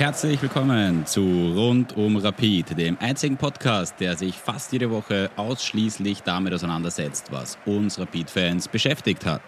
Herzlich willkommen zu Rund um Rapid, dem einzigen Podcast, der sich fast jede Woche ausschließlich damit auseinandersetzt, was uns Rapid-Fans beschäftigt hat.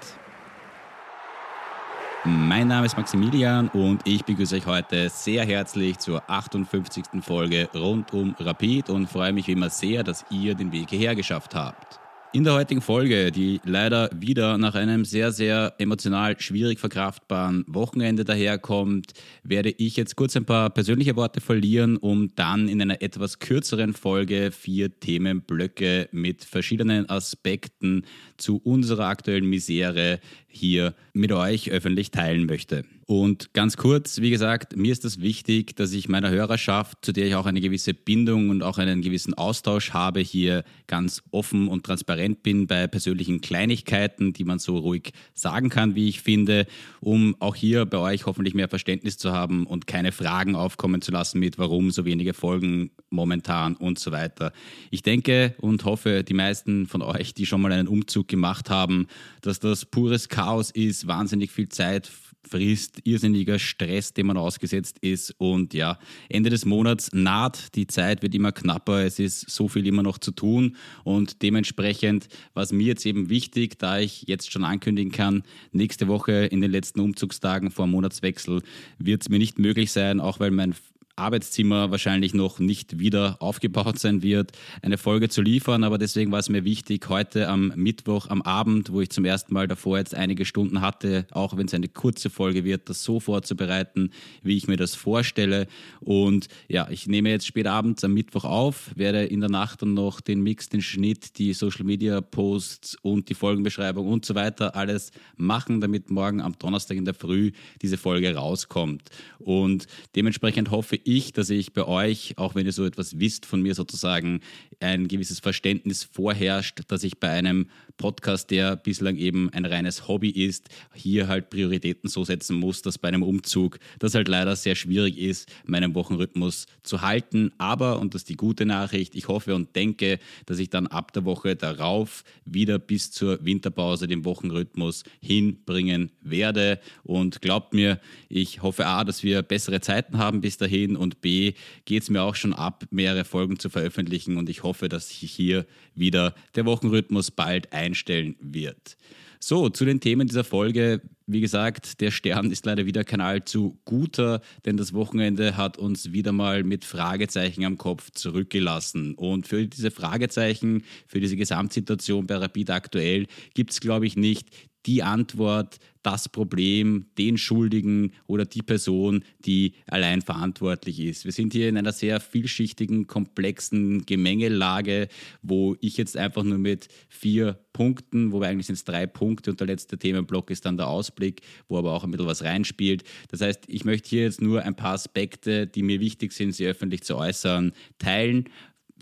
Mein Name ist Maximilian und ich begrüße euch heute sehr herzlich zur 58. Folge Rund um Rapid und freue mich wie immer sehr, dass ihr den Weg hierher geschafft habt. In der heutigen Folge, die leider wieder nach einem sehr, sehr emotional schwierig verkraftbaren Wochenende daherkommt, werde ich jetzt kurz ein paar persönliche Worte verlieren, um dann in einer etwas kürzeren Folge vier Themenblöcke mit verschiedenen Aspekten zu unserer aktuellen Misere hier mit euch öffentlich teilen möchte. Und ganz kurz, wie gesagt, mir ist es das wichtig, dass ich meiner Hörerschaft, zu der ich auch eine gewisse Bindung und auch einen gewissen Austausch habe, hier ganz offen und transparent bin bei persönlichen Kleinigkeiten, die man so ruhig sagen kann, wie ich finde, um auch hier bei euch hoffentlich mehr Verständnis zu haben und keine Fragen aufkommen zu lassen mit, warum so wenige Folgen momentan und so weiter. Ich denke und hoffe, die meisten von euch, die schon mal einen Umzug gemacht haben, dass das pures Chaos ist, wahnsinnig viel Zeit frisst, irrsinniger Stress, dem man ausgesetzt ist. Und ja, Ende des Monats naht, die Zeit wird immer knapper, es ist so viel immer noch zu tun. Und dementsprechend war es mir jetzt eben wichtig, da ich jetzt schon ankündigen kann, nächste Woche in den letzten Umzugstagen vor Monatswechsel wird es mir nicht möglich sein, auch weil mein Arbeitszimmer wahrscheinlich noch nicht wieder aufgebaut sein wird, eine Folge zu liefern. Aber deswegen war es mir wichtig, heute am Mittwoch, am Abend, wo ich zum ersten Mal davor jetzt einige Stunden hatte, auch wenn es eine kurze Folge wird, das so vorzubereiten, wie ich mir das vorstelle. Und ja, ich nehme jetzt spät abends am Mittwoch auf, werde in der Nacht dann noch den Mix, den Schnitt, die Social Media Posts und die Folgenbeschreibung und so weiter alles machen, damit morgen am Donnerstag in der Früh diese Folge rauskommt. Und dementsprechend hoffe ich, dass ich bei euch, auch wenn ihr so etwas wisst von mir sozusagen, ein gewisses Verständnis vorherrscht, dass ich bei einem Podcast, der bislang eben ein reines Hobby ist, hier halt Prioritäten so setzen muss, dass bei einem Umzug das halt leider sehr schwierig ist, meinen Wochenrhythmus zu halten. Aber, und das ist die gute Nachricht, ich hoffe und denke, dass ich dann ab der Woche darauf wieder bis zur Winterpause den Wochenrhythmus hinbringen werde. Und glaubt mir, ich hoffe A, dass wir bessere Zeiten haben bis dahin hin und B geht es mir auch schon ab, mehrere Folgen zu veröffentlichen und ich hoffe, dass sich hier wieder der Wochenrhythmus bald einstellen wird. So, zu den Themen dieser Folge. Wie gesagt, der Stern ist leider wieder kein allzu guter, denn das Wochenende hat uns wieder mal mit Fragezeichen am Kopf zurückgelassen. Und für diese Fragezeichen, für diese Gesamtsituation bei Rapid aktuell gibt es, glaube ich, nicht die Antwort, das Problem, den Schuldigen oder die Person, die allein verantwortlich ist. Wir sind hier in einer sehr vielschichtigen, komplexen Gemengelage, wo ich jetzt einfach nur mit vier Punkten, wobei eigentlich sind es drei Punkte und der letzte Themenblock ist dann der Ausblick, wo aber auch ein bisschen was reinspielt. Das heißt, ich möchte hier jetzt nur ein paar Aspekte, die mir wichtig sind, sie öffentlich zu äußern, teilen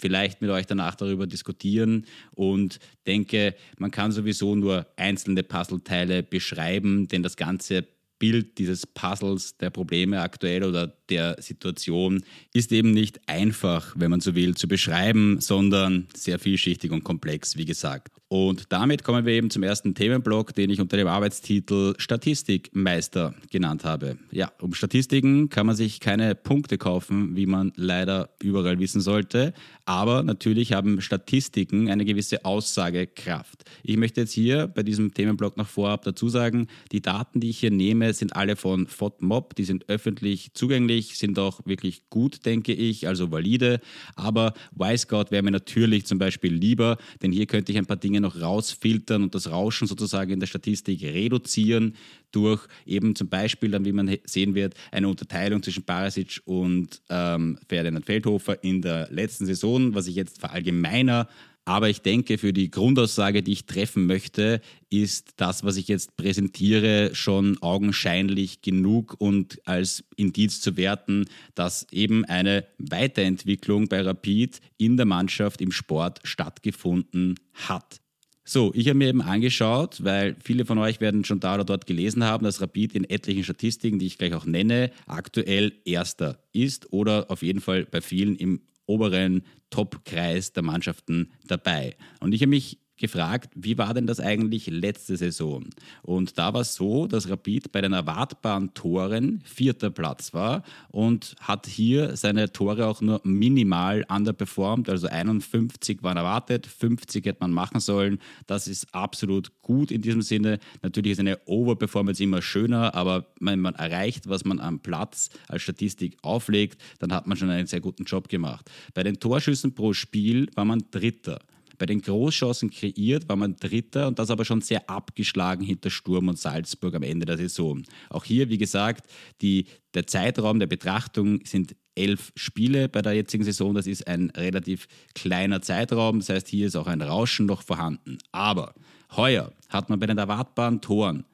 vielleicht mit euch danach darüber diskutieren und denke, man kann sowieso nur einzelne Puzzleteile beschreiben, denn das ganze Bild dieses Puzzles der Probleme aktuell oder der Situation ist eben nicht einfach, wenn man so will, zu beschreiben, sondern sehr vielschichtig und komplex, wie gesagt. Und damit kommen wir eben zum ersten Themenblock, den ich unter dem Arbeitstitel Statistikmeister genannt habe. Ja, um Statistiken kann man sich keine Punkte kaufen, wie man leider überall wissen sollte. Aber natürlich haben Statistiken eine gewisse Aussagekraft. Ich möchte jetzt hier bei diesem Themenblock noch vorab dazu sagen, die Daten, die ich hier nehme, sind alle von FODMOB, die sind öffentlich zugänglich, sind auch wirklich gut, denke ich, also valide. Aber Wisecout wäre mir natürlich zum Beispiel lieber, denn hier könnte ich ein paar Dinge noch rausfiltern und das Rauschen sozusagen in der Statistik reduzieren durch eben zum Beispiel dann, wie man sehen wird, eine Unterteilung zwischen Barisic und ähm, Ferdinand Feldhofer in der letzten Saison, was ich jetzt verallgemeiner aber ich denke, für die Grundaussage, die ich treffen möchte, ist das, was ich jetzt präsentiere, schon augenscheinlich genug und als Indiz zu werten, dass eben eine Weiterentwicklung bei Rapid in der Mannschaft im Sport stattgefunden hat. So, ich habe mir eben angeschaut, weil viele von euch werden schon da oder dort gelesen haben, dass Rapid in etlichen Statistiken, die ich gleich auch nenne, aktuell Erster ist oder auf jeden Fall bei vielen im oberen Top-Kreis der Mannschaften dabei. Und ich habe mich gefragt, wie war denn das eigentlich letzte Saison? Und da war es so, dass Rapid bei den erwartbaren Toren vierter Platz war und hat hier seine Tore auch nur minimal underperformed. Also 51 waren erwartet, 50 hätte man machen sollen. Das ist absolut gut in diesem Sinne. Natürlich ist eine Overperformance immer schöner, aber wenn man erreicht, was man am Platz als Statistik auflegt, dann hat man schon einen sehr guten Job gemacht. Bei den Torschüssen pro Spiel war man Dritter. Bei den Großchancen kreiert war man Dritter und das aber schon sehr abgeschlagen hinter Sturm und Salzburg am Ende der Saison. Auch hier, wie gesagt, die, der Zeitraum der Betrachtung sind elf Spiele bei der jetzigen Saison. Das ist ein relativ kleiner Zeitraum. Das heißt, hier ist auch ein Rauschen noch vorhanden. Aber heuer hat man bei den erwartbaren Toren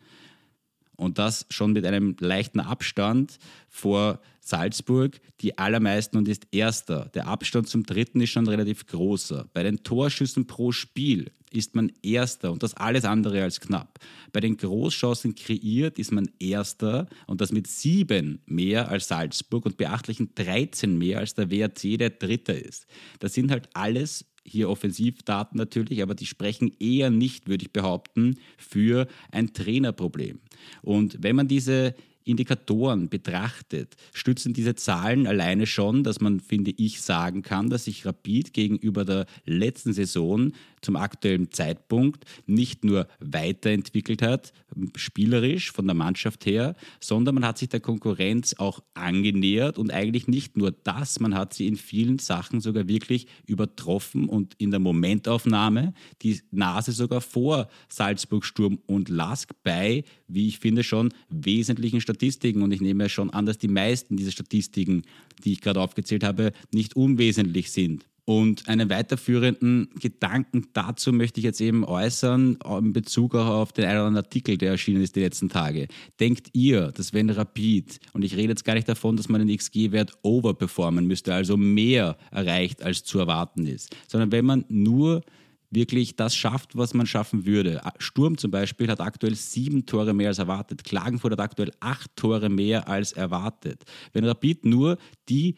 und das schon mit einem leichten Abstand vor Salzburg die allermeisten und ist erster. Der Abstand zum dritten ist schon relativ großer. Bei den Torschüssen pro Spiel ist man erster und das alles andere als knapp. Bei den Großchancen kreiert ist man erster und das mit sieben mehr als Salzburg und beachtlichen 13 mehr als der WRC, der dritter ist. Das sind halt alles hier Offensivdaten natürlich, aber die sprechen eher nicht, würde ich behaupten, für ein Trainerproblem. Und wenn man diese Indikatoren betrachtet, stützen diese Zahlen alleine schon, dass man, finde ich, sagen kann, dass sich Rapid gegenüber der letzten Saison zum aktuellen Zeitpunkt nicht nur weiterentwickelt hat, spielerisch von der Mannschaft her, sondern man hat sich der Konkurrenz auch angenähert und eigentlich nicht nur das, man hat sie in vielen Sachen sogar wirklich übertroffen und in der Momentaufnahme die Nase sogar vor Salzburg, Sturm und Lask bei, wie ich finde, schon wesentlichen Statistiken. Und ich nehme schon an, dass die meisten dieser Statistiken, die ich gerade aufgezählt habe, nicht unwesentlich sind. Und einen weiterführenden Gedanken dazu möchte ich jetzt eben äußern in Bezug auch auf den einen oder anderen Artikel, der erschienen ist die letzten Tage. Denkt ihr, dass wenn Rapid, und ich rede jetzt gar nicht davon, dass man den XG-Wert overperformen müsste, also mehr erreicht als zu erwarten ist, sondern wenn man nur wirklich das schafft, was man schaffen würde. Sturm zum Beispiel hat aktuell sieben Tore mehr als erwartet. Klagenfurt hat aktuell acht Tore mehr als erwartet. Wenn Rapid nur die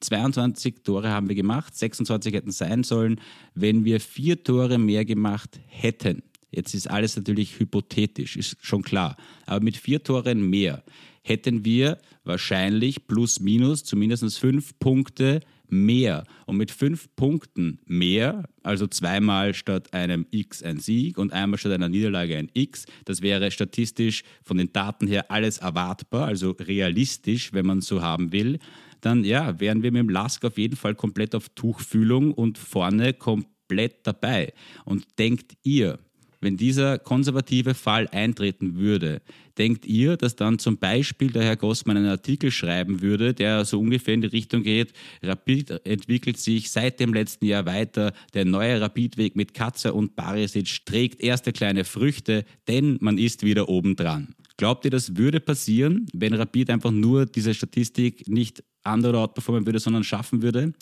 22 Tore haben wir gemacht, 26 hätten sein sollen, wenn wir vier Tore mehr gemacht hätten. Jetzt ist alles natürlich hypothetisch, ist schon klar. Aber mit vier Toren mehr hätten wir wahrscheinlich plus minus zumindest fünf Punkte mehr. Und mit fünf Punkten mehr, also zweimal statt einem X ein Sieg und einmal statt einer Niederlage ein X, das wäre statistisch von den Daten her alles erwartbar, also realistisch, wenn man so haben will, dann ja, wären wir mit dem Lask auf jeden Fall komplett auf Tuchfühlung und vorne komplett dabei. Und denkt ihr, wenn dieser konservative Fall eintreten würde, denkt ihr, dass dann zum Beispiel der Herr Gossmann einen Artikel schreiben würde, der so ungefähr in die Richtung geht, Rapid entwickelt sich seit dem letzten Jahr weiter, der neue Rapidweg mit Katzer und Barisic trägt erste kleine Früchte, denn man ist wieder obendran. Glaubt ihr, das würde passieren, wenn Rapid einfach nur diese Statistik nicht andere outperformen würde, sondern schaffen würde.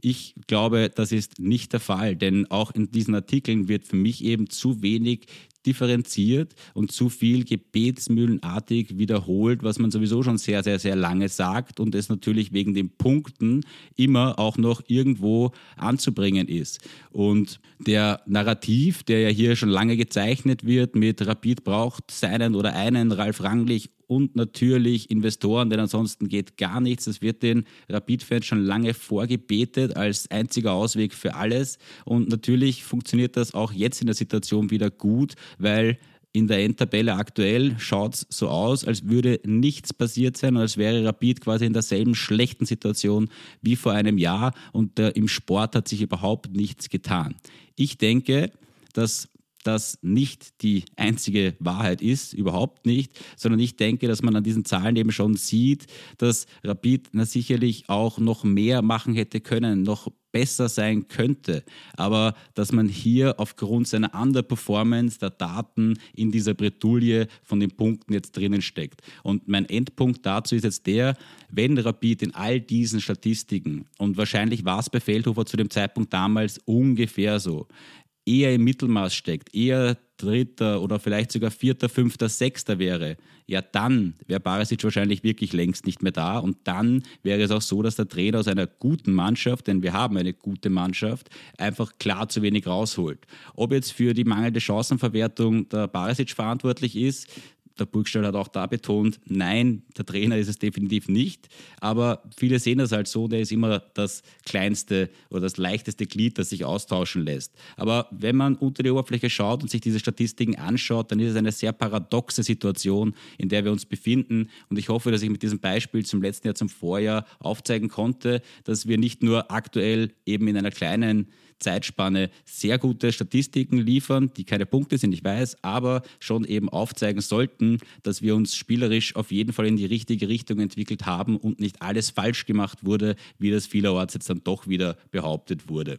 Ich glaube, das ist nicht der Fall, denn auch in diesen Artikeln wird für mich eben zu wenig differenziert und zu viel gebetsmühlenartig wiederholt, was man sowieso schon sehr, sehr, sehr lange sagt und es natürlich wegen den Punkten immer auch noch irgendwo anzubringen ist. Und der Narrativ, der ja hier schon lange gezeichnet wird mit Rapid braucht seinen oder einen Ralf Ranglich und natürlich Investoren, denn ansonsten geht gar nichts. Das wird den Rapid-Fans schon lange vorgebetet als einziger Ausweg für alles. Und natürlich funktioniert das auch jetzt in der Situation wieder gut, weil in der Endtabelle aktuell schaut es so aus, als würde nichts passiert sein und als wäre Rapid quasi in derselben schlechten Situation wie vor einem Jahr und äh, im Sport hat sich überhaupt nichts getan. Ich denke, dass das nicht die einzige Wahrheit ist, überhaupt nicht, sondern ich denke, dass man an diesen Zahlen eben schon sieht, dass Rapid na sicherlich auch noch mehr machen hätte können, noch besser sein könnte, aber dass man hier aufgrund seiner Underperformance der Daten in dieser Bretouille von den Punkten jetzt drinnen steckt. Und mein Endpunkt dazu ist jetzt der, wenn Rapid in all diesen Statistiken, und wahrscheinlich war es bei Feldhofer zu dem Zeitpunkt damals ungefähr so, eher im Mittelmaß steckt, eher Dritter oder vielleicht sogar Vierter, Fünfter, Sechster wäre, ja dann wäre Barisic wahrscheinlich wirklich längst nicht mehr da und dann wäre es auch so, dass der Trainer aus einer guten Mannschaft, denn wir haben eine gute Mannschaft, einfach klar zu wenig rausholt. Ob jetzt für die mangelnde Chancenverwertung der Barisic verantwortlich ist, der Burgstall hat auch da betont, nein, der Trainer ist es definitiv nicht. Aber viele sehen das halt so, der ist immer das kleinste oder das leichteste Glied, das sich austauschen lässt. Aber wenn man unter die Oberfläche schaut und sich diese Statistiken anschaut, dann ist es eine sehr paradoxe Situation, in der wir uns befinden. Und ich hoffe, dass ich mit diesem Beispiel zum letzten Jahr, zum Vorjahr aufzeigen konnte, dass wir nicht nur aktuell eben in einer kleinen Zeitspanne sehr gute Statistiken liefern, die keine Punkte sind, ich weiß, aber schon eben aufzeigen sollten, dass wir uns spielerisch auf jeden Fall in die richtige Richtung entwickelt haben und nicht alles falsch gemacht wurde, wie das vielerorts jetzt dann doch wieder behauptet wurde.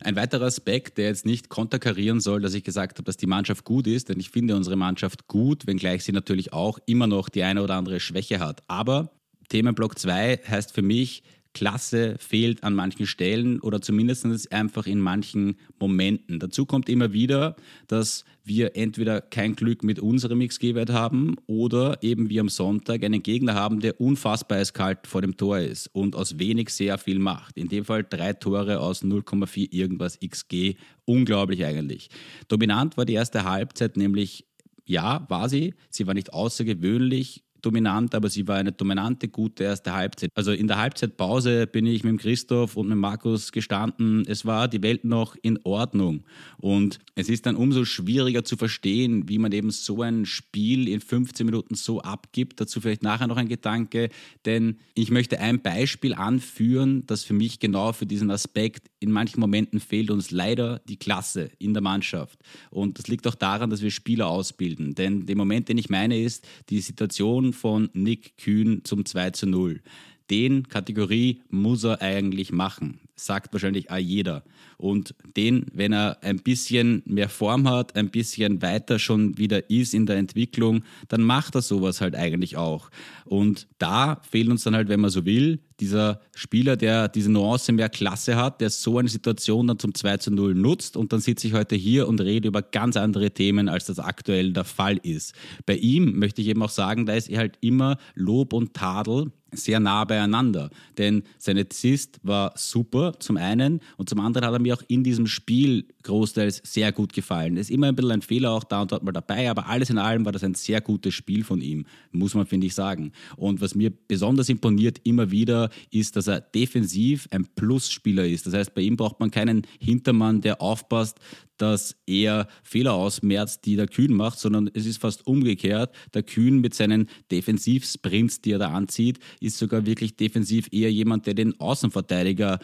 Ein weiterer Aspekt, der jetzt nicht konterkarieren soll, dass ich gesagt habe, dass die Mannschaft gut ist, denn ich finde unsere Mannschaft gut, wenngleich sie natürlich auch immer noch die eine oder andere Schwäche hat. Aber Themenblock 2 heißt für mich, Klasse fehlt an manchen Stellen oder zumindest einfach in manchen Momenten. Dazu kommt immer wieder, dass wir entweder kein Glück mit unserem XG-Wert haben oder eben wie am Sonntag einen Gegner haben, der unfassbar eiskalt vor dem Tor ist und aus wenig sehr viel macht. In dem Fall drei Tore aus 0,4 irgendwas XG. Unglaublich eigentlich. Dominant war die erste Halbzeit nämlich ja, war sie. Sie war nicht außergewöhnlich dominant, aber sie war eine dominante, gute erste Halbzeit. Also in der Halbzeitpause bin ich mit Christoph und mit Markus gestanden. Es war die Welt noch in Ordnung. Und es ist dann umso schwieriger zu verstehen, wie man eben so ein Spiel in 15 Minuten so abgibt. Dazu vielleicht nachher noch ein Gedanke, denn ich möchte ein Beispiel anführen, das für mich genau für diesen Aspekt in manchen Momenten fehlt uns leider die Klasse in der Mannschaft. Und das liegt auch daran, dass wir Spieler ausbilden. Denn der Moment, den ich meine, ist die Situation von Nick Kühn zum 2 zu 0. Den Kategorie muss er eigentlich machen, sagt wahrscheinlich auch jeder. Und den, wenn er ein bisschen mehr Form hat, ein bisschen weiter schon wieder ist in der Entwicklung, dann macht er sowas halt eigentlich auch. Und da fehlt uns dann halt, wenn man so will, dieser Spieler, der diese Nuance mehr Klasse hat, der so eine Situation dann zum 2 zu 0 nutzt und dann sitze ich heute hier und rede über ganz andere Themen, als das aktuell der Fall ist. Bei ihm möchte ich eben auch sagen, da ist er halt immer Lob und Tadel sehr nah beieinander. Denn sein Assist war super zum einen und zum anderen hat er mir auch in diesem Spiel großteils sehr gut gefallen. Ist immer ein bisschen ein Fehler auch da und dort mal dabei, aber alles in allem war das ein sehr gutes Spiel von ihm, muss man, finde ich, sagen. Und was mir besonders imponiert immer wieder, ist, dass er defensiv ein Plusspieler ist. Das heißt, bei ihm braucht man keinen Hintermann, der aufpasst, dass er Fehler ausmerzt, die der Kühn macht, sondern es ist fast umgekehrt. Der Kühn mit seinen Defensivsprints, die er da anzieht, ist sogar wirklich defensiv eher jemand, der den Außenverteidiger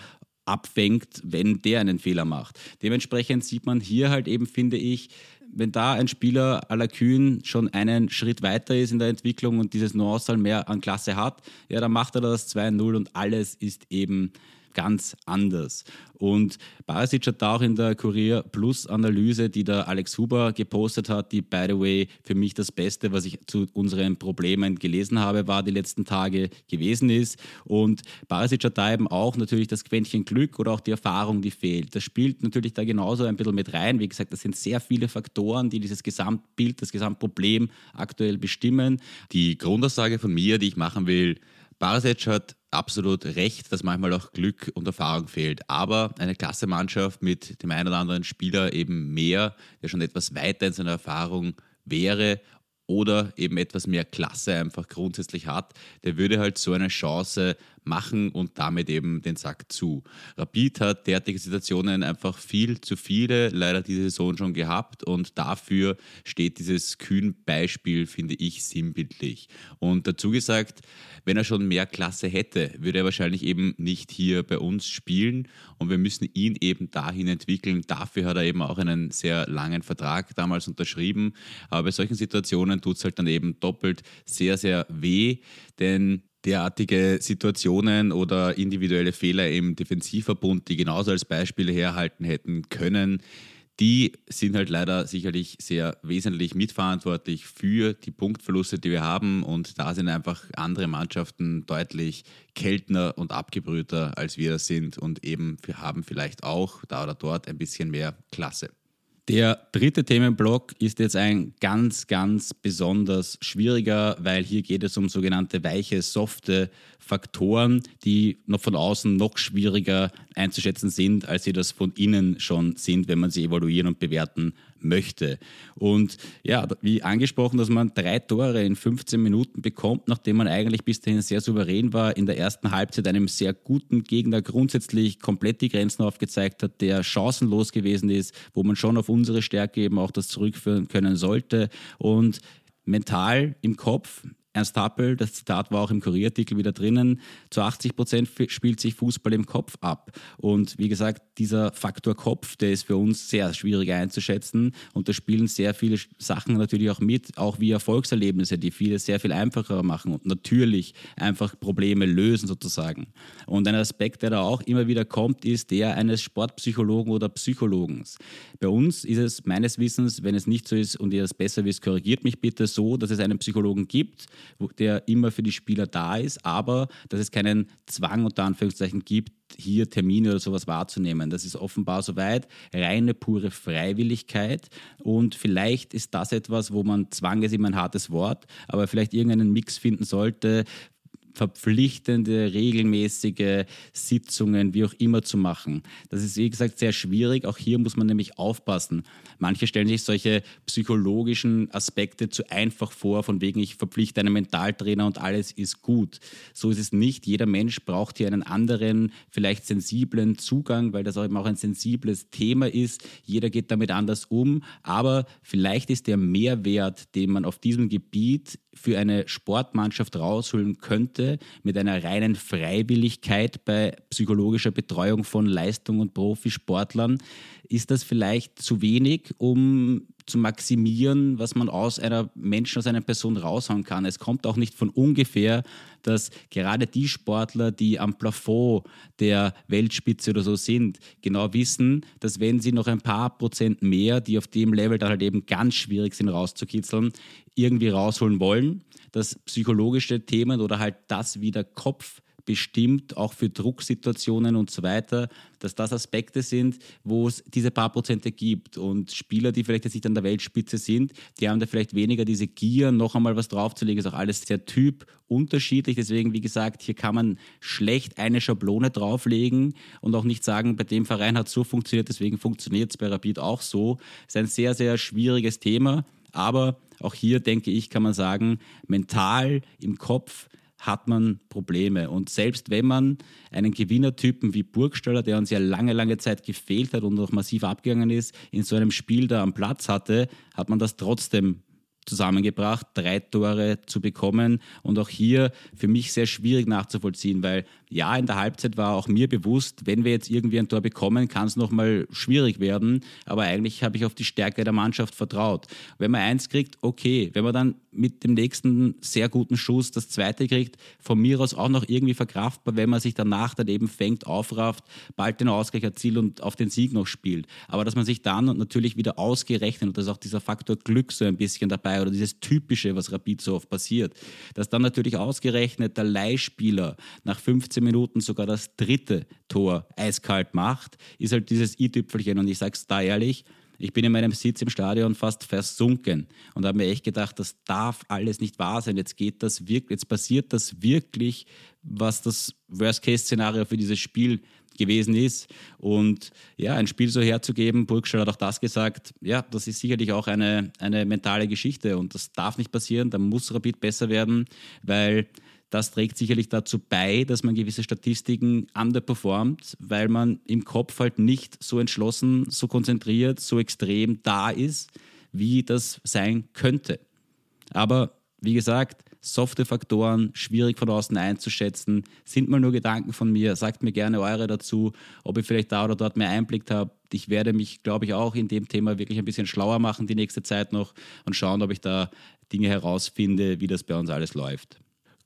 abfängt, wenn der einen Fehler macht. Dementsprechend sieht man hier halt eben, finde ich, wenn da ein Spieler à la Kühn schon einen Schritt weiter ist in der Entwicklung und dieses Nuance mehr an Klasse hat, ja, dann macht er das 2-0 und alles ist eben ganz anders. Und Barisic hat da auch in der Kurier Plus Analyse, die der Alex Huber gepostet hat, die by the way für mich das Beste, was ich zu unseren Problemen gelesen habe, war die letzten Tage gewesen ist. Und Barisic hat da eben auch natürlich das Quäntchen Glück oder auch die Erfahrung, die fehlt. Das spielt natürlich da genauso ein bisschen mit rein. Wie gesagt, das sind sehr viele Faktoren, die dieses Gesamtbild, das Gesamtproblem aktuell bestimmen. Die Grundaussage von mir, die ich machen will, Barisic hat absolut recht, dass manchmal auch Glück und Erfahrung fehlt. Aber eine klasse Mannschaft mit dem einen oder anderen Spieler eben mehr, der schon etwas weiter in seiner Erfahrung wäre oder eben etwas mehr Klasse einfach grundsätzlich hat, der würde halt so eine Chance machen und damit eben den Sack zu. Rapid hat derartige Situationen einfach viel zu viele leider diese Saison schon gehabt und dafür steht dieses Kühn-Beispiel, finde ich, sinnbildlich. Und dazu gesagt, wenn er schon mehr Klasse hätte, würde er wahrscheinlich eben nicht hier bei uns spielen und wir müssen ihn eben dahin entwickeln. Dafür hat er eben auch einen sehr langen Vertrag damals unterschrieben. Aber bei solchen Situationen tut es halt dann eben doppelt sehr, sehr weh, denn derartige Situationen oder individuelle Fehler im Defensivverbund, die genauso als Beispiele herhalten hätten können, die sind halt leider sicherlich sehr wesentlich mitverantwortlich für die Punktverluste, die wir haben. Und da sind einfach andere Mannschaften deutlich kältner und abgebrühter, als wir das sind. Und eben wir haben vielleicht auch da oder dort ein bisschen mehr Klasse. Der dritte Themenblock ist jetzt ein ganz, ganz besonders schwieriger, weil hier geht es um sogenannte weiche, softe Faktoren, die noch von außen noch schwieriger einzuschätzen sind, als sie das von innen schon sind, wenn man sie evaluieren und bewerten möchte. Und ja, wie angesprochen, dass man drei Tore in 15 Minuten bekommt, nachdem man eigentlich bis dahin sehr souverän war, in der ersten Halbzeit einem sehr guten Gegner grundsätzlich komplett die Grenzen aufgezeigt hat, der chancenlos gewesen ist, wo man schon auf unsere Stärke eben auch das zurückführen können sollte. Und mental im Kopf Ernst Happel, das Zitat war auch im Kurierartikel wieder drinnen, zu 80 Prozent spielt sich Fußball im Kopf ab. Und wie gesagt, dieser Faktor Kopf, der ist für uns sehr schwierig einzuschätzen. Und da spielen sehr viele Sachen natürlich auch mit, auch wie Erfolgserlebnisse, die vieles sehr viel einfacher machen und natürlich einfach Probleme lösen sozusagen. Und ein Aspekt, der da auch immer wieder kommt, ist der eines Sportpsychologen oder Psychologens. Bei uns ist es meines Wissens, wenn es nicht so ist und ihr es besser wisst, korrigiert mich bitte so, dass es einen Psychologen gibt, der immer für die Spieler da ist, aber dass es keinen Zwang unter Anführungszeichen gibt, hier Termine oder sowas wahrzunehmen. Das ist offenbar soweit reine pure Freiwilligkeit und vielleicht ist das etwas, wo man Zwang ist immer ein hartes Wort, aber vielleicht irgendeinen Mix finden sollte verpflichtende, regelmäßige Sitzungen, wie auch immer zu machen. Das ist, wie gesagt, sehr schwierig. Auch hier muss man nämlich aufpassen. Manche stellen sich solche psychologischen Aspekte zu einfach vor, von wegen, ich verpflichte einen Mentaltrainer und alles ist gut. So ist es nicht. Jeder Mensch braucht hier einen anderen, vielleicht sensiblen Zugang, weil das auch eben auch ein sensibles Thema ist. Jeder geht damit anders um. Aber vielleicht ist der Mehrwert, den man auf diesem Gebiet für eine Sportmannschaft rausholen könnte, mit einer reinen Freiwilligkeit bei psychologischer Betreuung von Leistung und Profisportlern, ist das vielleicht zu wenig, um zu maximieren, was man aus einer Menschen, aus einer Person raushauen kann. Es kommt auch nicht von ungefähr, dass gerade die Sportler, die am Plafond der Weltspitze oder so sind, genau wissen, dass wenn sie noch ein paar Prozent mehr, die auf dem Level dann halt eben ganz schwierig sind rauszukitzeln, irgendwie rausholen wollen, dass psychologische Themen oder halt das, wie der Kopf bestimmt, auch für Drucksituationen und so weiter, dass das Aspekte sind, wo es diese paar Prozente gibt. Und Spieler, die vielleicht jetzt nicht an der Weltspitze sind, die haben da vielleicht weniger diese Gier, noch einmal was draufzulegen. Ist auch alles sehr typunterschiedlich. Deswegen, wie gesagt, hier kann man schlecht eine Schablone drauflegen und auch nicht sagen, bei dem Verein hat es so funktioniert, deswegen funktioniert es bei Rapid auch so. Ist ein sehr, sehr schwieriges Thema. Aber auch hier denke ich, kann man sagen, mental im Kopf hat man Probleme. Und selbst wenn man einen Gewinnertypen wie Burgstaller, der uns ja lange, lange Zeit gefehlt hat und noch massiv abgegangen ist, in so einem Spiel da am Platz hatte, hat man das trotzdem zusammengebracht, drei Tore zu bekommen. Und auch hier für mich sehr schwierig nachzuvollziehen, weil ja, in der Halbzeit war auch mir bewusst, wenn wir jetzt irgendwie ein Tor bekommen, kann es nochmal schwierig werden. Aber eigentlich habe ich auf die Stärke der Mannschaft vertraut. Wenn man eins kriegt, okay. Wenn man dann mit dem nächsten sehr guten Schuss das zweite kriegt, von mir aus auch noch irgendwie verkraftbar, wenn man sich danach dann eben fängt, aufrafft, bald den Ausgleich erzielt und auf den Sieg noch spielt. Aber dass man sich dann natürlich wieder ausgerechnet, und das ist auch dieser Faktor Glück so ein bisschen dabei oder dieses Typische, was Rapid so oft passiert, dass dann natürlich ausgerechnet der Leihspieler nach 15 15 Minuten sogar das dritte Tor eiskalt macht, ist halt dieses i-Tüpfelchen. Und ich sage es da ehrlich, ich bin in meinem Sitz im Stadion fast versunken und habe mir echt gedacht, das darf alles nicht wahr sein. Jetzt geht das wirklich, jetzt passiert das wirklich, was das Worst-Case-Szenario für dieses Spiel gewesen ist. Und ja, ein Spiel so herzugeben, Burgstall hat auch das gesagt, ja, das ist sicherlich auch eine, eine mentale Geschichte und das darf nicht passieren. Da muss Rapid besser werden, weil das trägt sicherlich dazu bei, dass man gewisse Statistiken underperformt, weil man im Kopf halt nicht so entschlossen, so konzentriert, so extrem da ist, wie das sein könnte. Aber wie gesagt, softe Faktoren, schwierig von außen einzuschätzen, sind mal nur Gedanken von mir. Sagt mir gerne eure dazu, ob ich vielleicht da oder dort mehr Einblick habe. Ich werde mich, glaube ich, auch in dem Thema wirklich ein bisschen schlauer machen die nächste Zeit noch und schauen, ob ich da Dinge herausfinde, wie das bei uns alles läuft.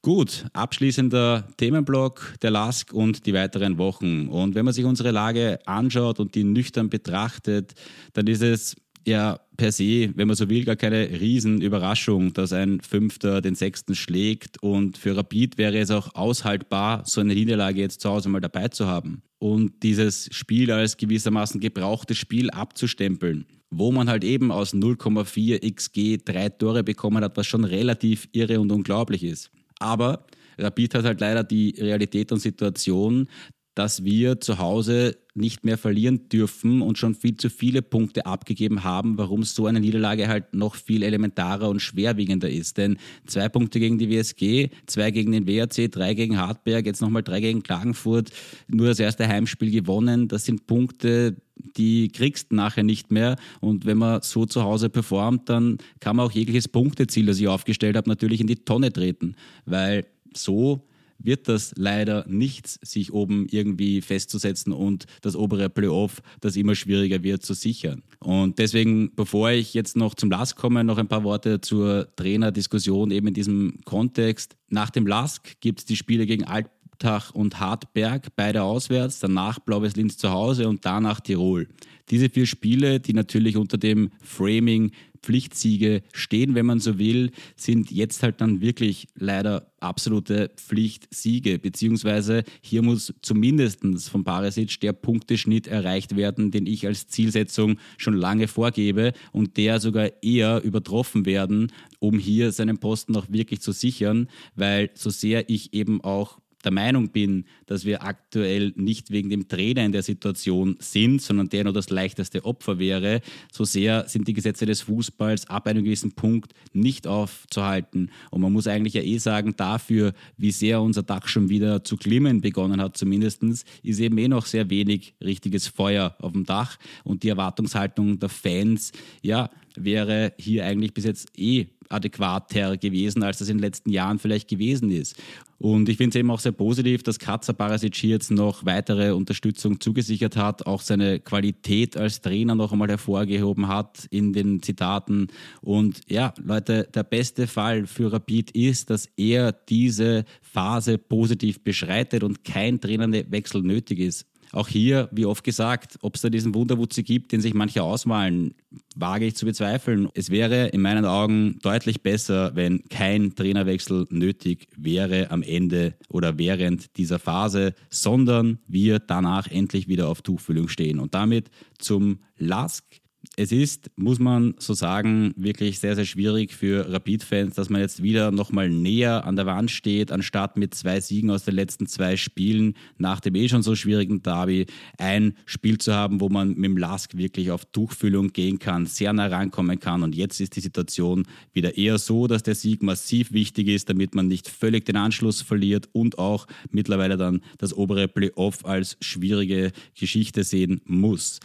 Gut, abschließender Themenblock der LASK und die weiteren Wochen. Und wenn man sich unsere Lage anschaut und die nüchtern betrachtet, dann ist es ja per se, wenn man so will, gar keine Riesenüberraschung, dass ein Fünfter den Sechsten schlägt. Und für Rapid wäre es auch aushaltbar, so eine Niederlage jetzt zu Hause mal dabei zu haben. Und dieses Spiel als gewissermaßen gebrauchtes Spiel abzustempeln, wo man halt eben aus 0,4 XG drei Tore bekommen hat, was schon relativ irre und unglaublich ist. Aber Rapid hat halt leider die Realität und Situation, dass wir zu Hause nicht mehr verlieren dürfen und schon viel zu viele Punkte abgegeben haben, warum so eine Niederlage halt noch viel elementarer und schwerwiegender ist. Denn zwei Punkte gegen die WSG, zwei gegen den WRC, drei gegen Hartberg, jetzt nochmal drei gegen Klagenfurt, nur das erste Heimspiel gewonnen, das sind Punkte, die kriegst nachher nicht mehr. Und wenn man so zu Hause performt, dann kann man auch jegliches Punkteziel, das ich aufgestellt habe, natürlich in die Tonne treten. Weil so wird das leider nichts, sich oben irgendwie festzusetzen und das obere Playoff, das immer schwieriger wird, zu sichern. Und deswegen, bevor ich jetzt noch zum Lask komme, noch ein paar Worte zur Trainerdiskussion eben in diesem Kontext. Nach dem Lask gibt es die Spiele gegen Altach und Hartberg, beide auswärts, danach Blaues Linz zu Hause und danach Tirol. Diese vier Spiele, die natürlich unter dem Framing Pflichtsiege stehen, wenn man so will, sind jetzt halt dann wirklich leider absolute Pflichtsiege, beziehungsweise hier muss zumindest von Barisic der Punkteschnitt erreicht werden, den ich als Zielsetzung schon lange vorgebe und der sogar eher übertroffen werden, um hier seinen Posten auch wirklich zu sichern, weil so sehr ich eben auch der Meinung bin, dass wir aktuell nicht wegen dem Trainer in der Situation sind, sondern der nur das leichteste Opfer wäre, so sehr sind die Gesetze des Fußballs ab einem gewissen Punkt nicht aufzuhalten. Und man muss eigentlich ja eh sagen, dafür, wie sehr unser Dach schon wieder zu glimmen begonnen hat, zumindest, ist eben eh noch sehr wenig richtiges Feuer auf dem Dach. Und die Erwartungshaltung der Fans, ja, wäre hier eigentlich bis jetzt eh adäquater gewesen, als das in den letzten Jahren vielleicht gewesen ist. Und ich finde es eben auch sehr positiv, dass Katzer Barasic jetzt noch weitere Unterstützung zugesichert hat, auch seine Qualität als Trainer noch einmal hervorgehoben hat in den Zitaten. Und ja, Leute, der beste Fall für Rapid ist, dass er diese Phase positiv beschreitet und kein Trainerwechsel nötig ist. Auch hier, wie oft gesagt, ob es da diesen Wunderwutzi gibt, den sich manche ausmalen, wage ich zu bezweifeln. Es wäre in meinen Augen deutlich besser, wenn kein Trainerwechsel nötig wäre am Ende oder während dieser Phase, sondern wir danach endlich wieder auf Tuchfüllung stehen. Und damit zum Lask es ist, muss man so sagen, wirklich sehr, sehr schwierig für Rapid-Fans, dass man jetzt wieder nochmal näher an der Wand steht, anstatt mit zwei Siegen aus den letzten zwei Spielen nach dem eh schon so schwierigen Derby ein Spiel zu haben, wo man mit dem Lask wirklich auf Tuchfüllung gehen kann, sehr nah rankommen kann. Und jetzt ist die Situation wieder eher so, dass der Sieg massiv wichtig ist, damit man nicht völlig den Anschluss verliert und auch mittlerweile dann das obere Playoff als schwierige Geschichte sehen muss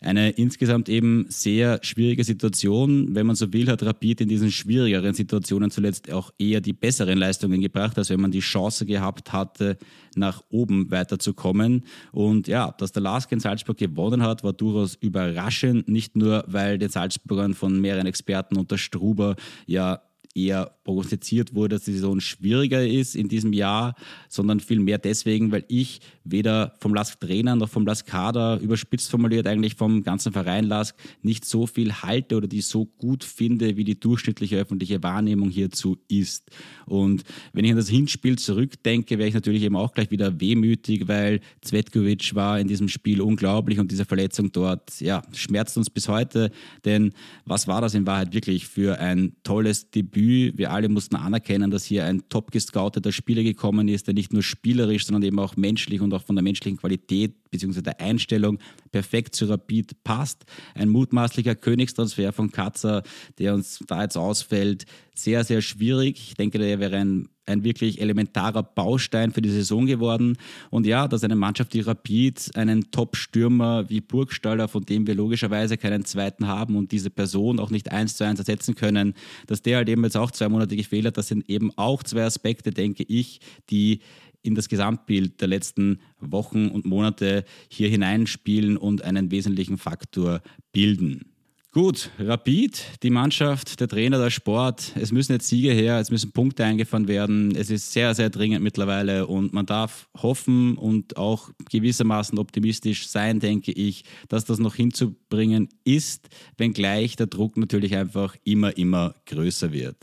eine insgesamt eben sehr schwierige Situation. Wenn man so will, hat Rapid in diesen schwierigeren Situationen zuletzt auch eher die besseren Leistungen gebracht, als wenn man die Chance gehabt hatte, nach oben weiterzukommen. Und ja, dass der Lask in Salzburg gewonnen hat, war durchaus überraschend. Nicht nur, weil den Salzburgern von mehreren Experten unter Struber ja eher prognostiziert wurde, dass die Saison schwieriger ist in diesem Jahr, sondern vielmehr deswegen, weil ich weder vom Lask-Trainer noch vom Lask-Kader, überspitzt formuliert eigentlich vom ganzen Verein Lask, nicht so viel halte oder die so gut finde, wie die durchschnittliche öffentliche Wahrnehmung hierzu ist. Und wenn ich an das Hinspiel zurückdenke, wäre ich natürlich eben auch gleich wieder wehmütig, weil Zvetkovic war in diesem Spiel unglaublich und diese Verletzung dort, ja, schmerzt uns bis heute, denn was war das in Wahrheit wirklich für ein tolles Debüt Debüt. Wir alle mussten anerkennen, dass hier ein top gescouteter Spieler gekommen ist, der nicht nur spielerisch, sondern eben auch menschlich und auch von der menschlichen Qualität bzw. der Einstellung perfekt zu Rapid passt. Ein mutmaßlicher Königstransfer von Katzer, der uns da jetzt ausfällt, sehr, sehr schwierig. Ich denke, der wäre ein, ein wirklich elementarer Baustein für die Saison geworden. Und ja, dass eine Mannschaft wie Rapid einen Top-Stürmer wie Burgstaller, von dem wir logischerweise keinen zweiten haben und diese Person auch nicht eins zu eins ersetzen können, dass der halt eben jetzt auch zwei Monate gefehlt hat, das sind eben auch zwei Aspekte, denke ich, die in das Gesamtbild der letzten Wochen und Monate hier hineinspielen und einen wesentlichen Faktor bilden. Gut, Rapid, die Mannschaft, der Trainer, der Sport, es müssen jetzt Siege her, es müssen Punkte eingefahren werden. Es ist sehr, sehr dringend mittlerweile und man darf hoffen und auch gewissermaßen optimistisch sein, denke ich, dass das noch hinzubringen ist, wenngleich der Druck natürlich einfach immer, immer größer wird.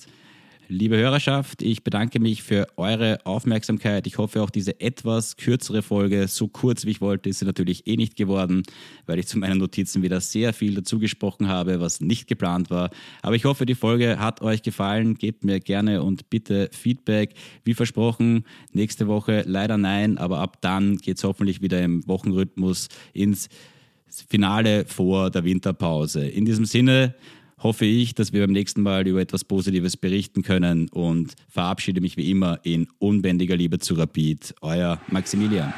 Liebe Hörerschaft, ich bedanke mich für eure Aufmerksamkeit. Ich hoffe auch diese etwas kürzere Folge, so kurz wie ich wollte, ist sie natürlich eh nicht geworden, weil ich zu meinen Notizen wieder sehr viel dazu gesprochen habe, was nicht geplant war. Aber ich hoffe, die Folge hat euch gefallen. Gebt mir gerne und bitte Feedback. Wie versprochen, nächste Woche leider nein, aber ab dann geht es hoffentlich wieder im Wochenrhythmus ins Finale vor der Winterpause. In diesem Sinne, hoffe ich, dass wir beim nächsten Mal über etwas Positives berichten können und verabschiede mich wie immer in unbändiger Liebe zu Rapid. Euer Maximilian.